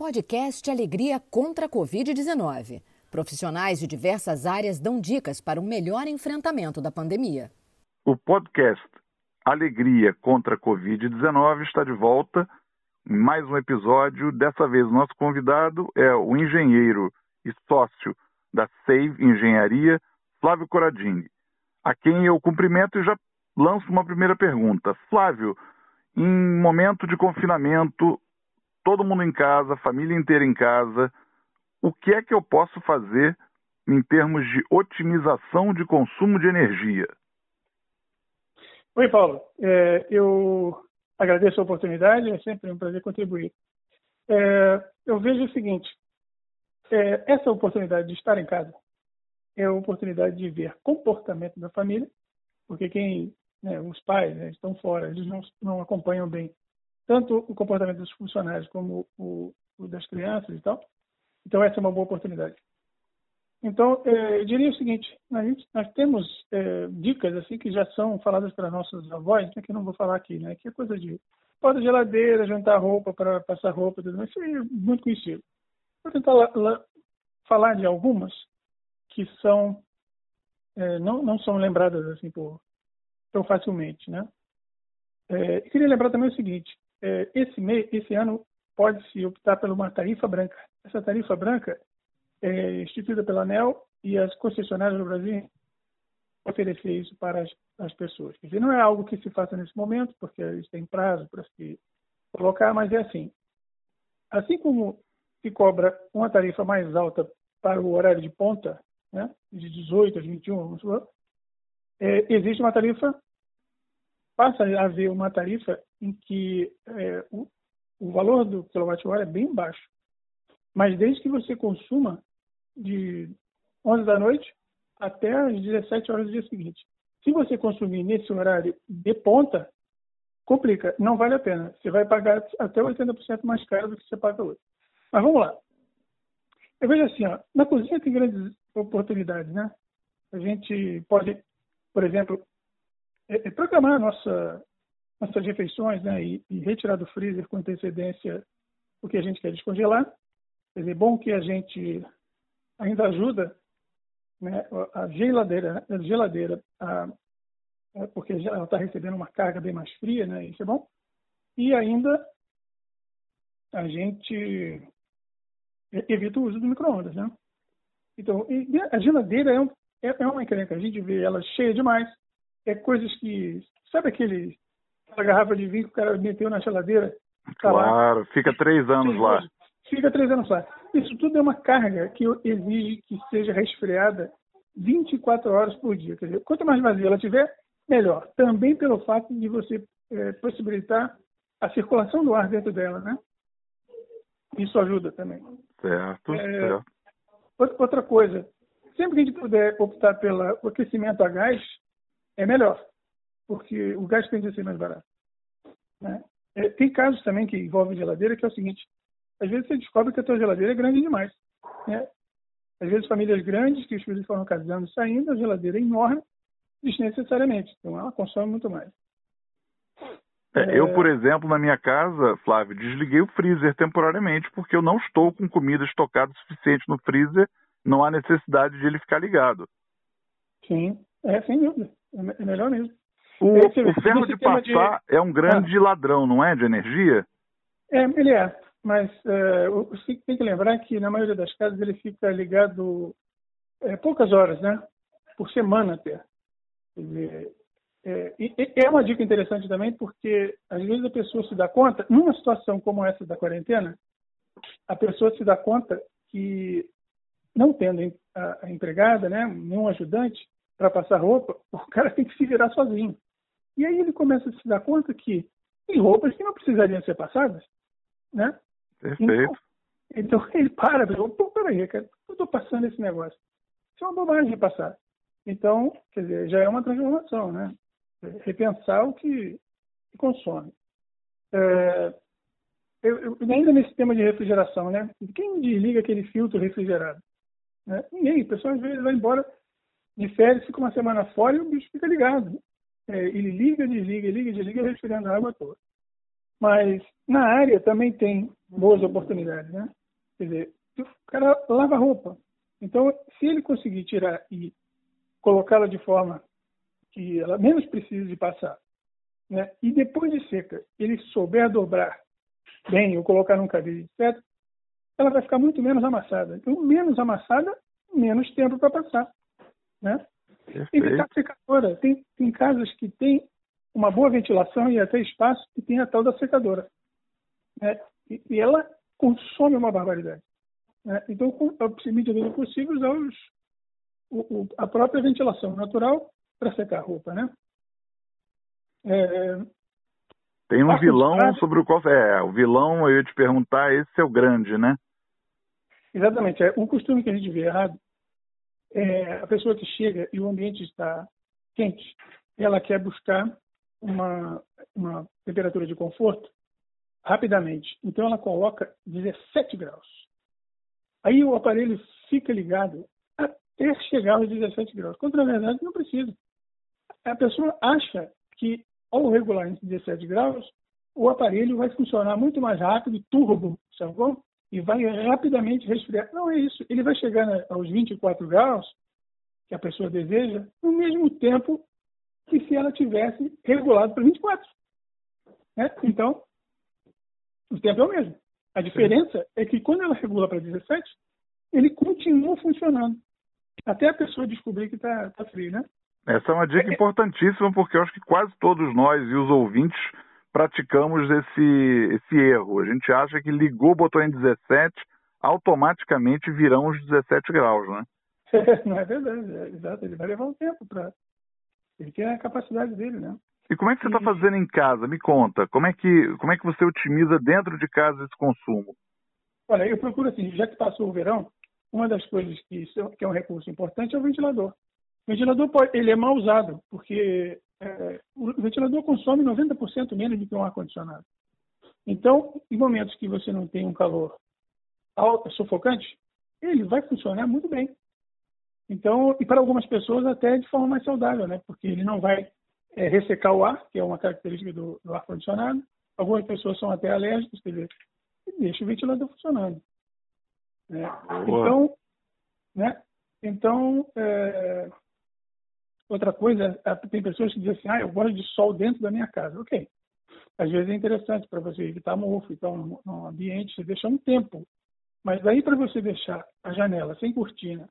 Podcast Alegria contra a Covid-19. Profissionais de diversas áreas dão dicas para um melhor enfrentamento da pandemia. O podcast Alegria contra a Covid-19 está de volta mais um episódio. Dessa vez, nosso convidado é o engenheiro e sócio da Save Engenharia, Flávio Coradini, a quem eu cumprimento e já lanço uma primeira pergunta. Flávio, em momento de confinamento, todo mundo em casa, família inteira em casa, o que é que eu posso fazer em termos de otimização de consumo de energia? Oi, Paulo. É, eu agradeço a oportunidade, é sempre um prazer contribuir. É, eu vejo o seguinte: é, essa oportunidade de estar em casa é a oportunidade de ver comportamento da família, porque quem, né, os pais né, estão fora, eles não, não acompanham bem tanto o comportamento dos funcionários como o, o das crianças e tal. Então, essa é uma boa oportunidade. Então, é, eu diria o seguinte: nós temos é, dicas assim que já são faladas pelas nossas avós, né, que eu não vou falar aqui, né, que é coisa de porta geladeira, juntar roupa para passar roupa, tudo mais. Isso é muito conhecido. Vou tentar lá, lá, falar de algumas que são é, não, não são lembradas assim por, tão facilmente, né? É, queria lembrar também o seguinte: esse, mês, esse ano pode-se optar por uma tarifa branca. Essa tarifa branca é instituída pela ANEL e as concessionárias no Brasil oferecer isso para as, as pessoas. Quer dizer, não é algo que se faça nesse momento, porque eles têm prazo para se colocar, mas é assim. Assim como se cobra uma tarifa mais alta para o horário de ponta, né, de 18 a 21, vamos é, existe uma tarifa, passa a haver uma tarifa em que é, o, o valor do quilowatt-hora é bem baixo. Mas desde que você consuma de 11 da noite até as 17 horas do dia seguinte. Se você consumir nesse horário de ponta, complica, não vale a pena. Você vai pagar até 80% mais caro do que você paga hoje. Mas vamos lá. Eu vejo assim, ó, na cozinha tem grandes oportunidades, né? A gente pode, por exemplo, é, é programar nossa nossas refeições né, e, e, retirar do freezer com antecedência o que a gente quer descongelar. Quer dizer, bom que a gente ainda ajuda né, a geladeira, a geladeira a, a, porque ela está recebendo uma carga bem mais fria, né, isso é bom. E ainda a gente evita o uso do micro-ondas. Né? Então, a geladeira é, um, é, é uma encrenca, a gente vê ela cheia demais, é coisas que. Sabe aquele aquela garrafa de vinho que o cara meteu na geladeira. Tá claro, lá. fica três anos lá. Fica três anos lá. Isso tudo é uma carga que exige que seja resfriada 24 horas por dia. Quer dizer, quanto mais vazia ela tiver, melhor. Também pelo fato de você é, possibilitar a circulação do ar dentro dela, né? Isso ajuda também. Certo, é, certo. Outra coisa, sempre que a gente puder optar pelo aquecimento a gás, é melhor porque o gás tende a ser mais barato. Né? É, tem casos também que envolvem geladeira que é o seguinte: às vezes você descobre que a tua geladeira é grande demais. Né? Às vezes famílias grandes que os filhos foram casando e saindo, a geladeira é enorme desnecessariamente. Então ela consome muito mais. É, eu, por exemplo, na minha casa, Flávio, desliguei o freezer temporariamente porque eu não estou com comida estocada o suficiente no freezer, não há necessidade de ele ficar ligado. Sim, é sem dúvida. É, é melhor mesmo. O, o ferro de passar de... é um grande ah. ladrão, não é, de energia? É, ele é. Mas é, você tem que lembrar que na maioria das casas ele fica ligado é, poucas horas, né? Por semana até. Dizer, é, é uma dica interessante também porque às vezes a pessoa se dá conta, numa situação como essa da quarentena, a pessoa se dá conta que não tendo a, a empregada, né, nenhum ajudante para passar roupa, o cara tem que se virar sozinho. E aí ele começa a se dar conta que tem roupas que não precisariam ser passadas, né? Perfeito. Então, então ele para, pô, peraí, cara, eu estou passando esse negócio? Isso é uma bobagem de passar. Então, quer dizer, já é uma transformação, né? Repensar o que, que consome. É, eu, eu, ainda nesse tema de refrigeração, né? Quem desliga aquele filtro refrigerado? Né? Ninguém. O pessoal às vezes vai embora de férias, fica uma semana fora e o bicho fica ligado é, ele liga, desliga, liga, desliga, respirando água toda. Mas na área também tem boas oportunidades, né? Quer dizer, o cara lava roupa. Então, se ele conseguir tirar e colocá-la de forma que ela menos precise de passar, né? e depois de seca, ele souber dobrar bem ou colocar num cabide, etc., ela vai ficar muito menos amassada. Então, menos amassada, menos tempo para passar. Né? Evitar secadora. Tem, tem casas que tem uma boa ventilação e até espaço e tem a tal da secadora. Né? E, e, ela consome uma barbaridade. Né? Então, à medida possível, usar os, o, o, a própria ventilação natural para secar a roupa. Né? É, tem um vilão sobre o qual. É, o vilão, eu ia te perguntar, esse é o grande, né? Exatamente. É, um costume que a gente vê errado é a pessoa que chega e o ambiente está quente, ela quer buscar uma, uma temperatura de conforto rapidamente. Então ela coloca 17 graus. Aí o aparelho fica ligado até chegar aos 17 graus, quando na verdade não precisa. A pessoa acha que ao regular em 17 graus, o aparelho vai funcionar muito mais rápido, turbo, sacou? E vai rapidamente resfriar. Não é isso. Ele vai chegar aos 24 graus, que a pessoa deseja, no mesmo tempo que se ela tivesse regulado para 24. Né? Então, o tempo é o mesmo. A diferença Sim. é que quando ela regula para 17, ele continua funcionando. Até a pessoa descobrir que está tá frio, né? Essa é uma dica é. importantíssima, porque eu acho que quase todos nós e os ouvintes praticamos esse, esse erro. A gente acha que ligou, botou em 17, automaticamente virão os 17 graus, né? Não é verdade, é, exato. Ele vai levar um tempo para. Ele tem a capacidade dele, né? E como é que você está fazendo em casa? Me conta. Como é que como é que você otimiza dentro de casa esse consumo? Olha, eu procuro assim, já que passou o verão, uma das coisas que, que é um recurso importante é o ventilador. O ventilador pode, ele é mal usado, porque é, o ventilador consome 90% menos do que um ar-condicionado. Então, em momentos que você não tem um calor alto, sufocante, ele vai funcionar muito bem. Então, e para algumas pessoas até de forma mais saudável, né? Porque ele não vai é, ressecar o ar, que é uma característica do, do ar-condicionado. Algumas pessoas são até alérgicas, quer dizer, deixa o ventilador funcionando. Né? Então, né? Então, é, Outra coisa, tem pessoas que dizem assim, ah, eu gosto de sol dentro da minha casa. Ok. Às vezes é interessante para você evitar mofo, então no ambiente você deixa um tempo. Mas daí para você deixar a janela sem cortina,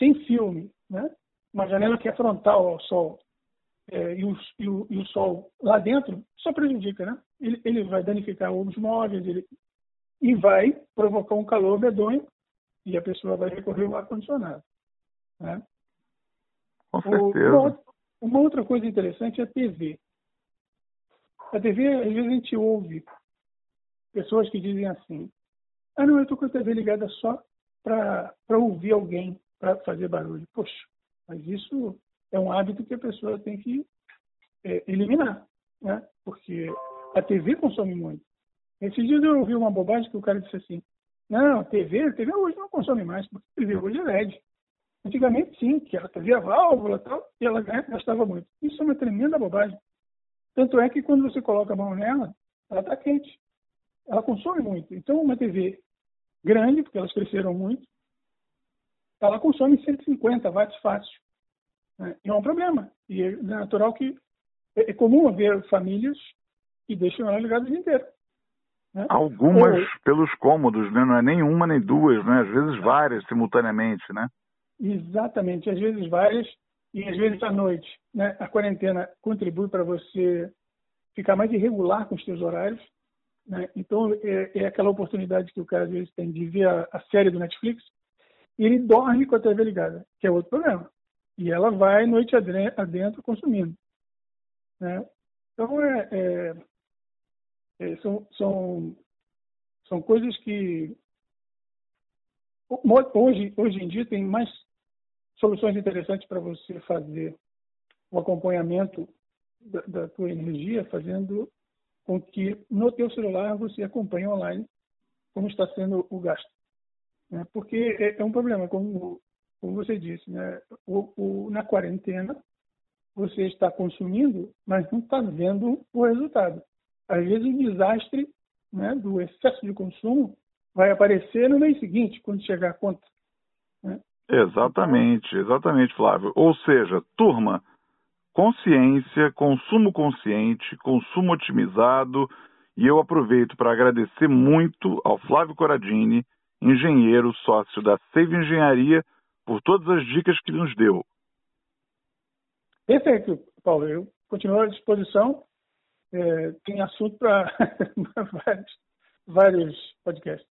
sem filme, né? uma janela que é frontal ao sol, é, e, o, e, o, e, o, sol lá dentro, só prejudica, né? Ele, ele vai danificar os móveis ele, e vai provocar um calor medonho e a pessoa vai recorrer ao ar-condicionado. Né? Com certeza. Uma, uma outra coisa interessante é a TV. A TV, às vezes a gente ouve pessoas que dizem assim: ah, não, eu estou com a TV ligada só para ouvir alguém, para fazer barulho. Poxa, mas isso é um hábito que a pessoa tem que é, eliminar, né? Porque a TV consome muito. Esses dias eu ouvi uma bobagem que o cara disse assim: não, TV, a TV hoje não consome mais, porque TV hoje é LED. Antigamente, sim, que ela fazia válvula e tal, e ela gastava muito. Isso é uma tremenda bobagem. Tanto é que quando você coloca a mão nela, ela está quente. Ela consome muito. Então, uma TV grande, porque elas cresceram muito, ela consome 150 watts fácil. Né? E é um problema. E é natural que é, é comum haver famílias que deixam ela ligada o dia inteiro. Né? Algumas Ou... pelos cômodos, né? não é nem uma nem duas, né? às vezes várias simultaneamente, né? Exatamente, às vezes várias e às vezes à noite. Né? A quarentena contribui para você ficar mais irregular com os seus horários. Né? Então, é, é, aquela oportunidade que o cara às vezes tem de ver a, a, série do Netflix e ele dorme com a TV ligada, que é outro problema. E ela vai noite adentro consumindo. Né? Então, é, é, é são, são, são coisas que hoje, hoje em dia tem mais soluções interessantes para você fazer o acompanhamento da, da tua energia, fazendo com que no teu celular você acompanhe online como está sendo o gasto. Né? Porque é, é, um problema, como, como você disse, né? O, o, na quarentena você está consumindo, mas não está vendo o resultado. às vezes o desastre né, do excesso de consumo vai aparecer no mês seguinte, quando chegar a conta. Exatamente, exatamente, Flávio. Ou seja, turma, consciência, consumo consciente, consumo otimizado, e eu aproveito para agradecer muito ao Flávio Coradini, engenheiro, sócio da Save Engenharia, por todas as dicas que nos deu. Perfeito, Paulo. Eu continuo à disposição. É, tem assunto para vários, vários podcasts.